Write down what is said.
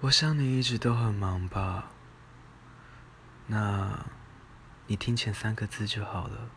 我想你一直都很忙吧。那你听前三个字就好了。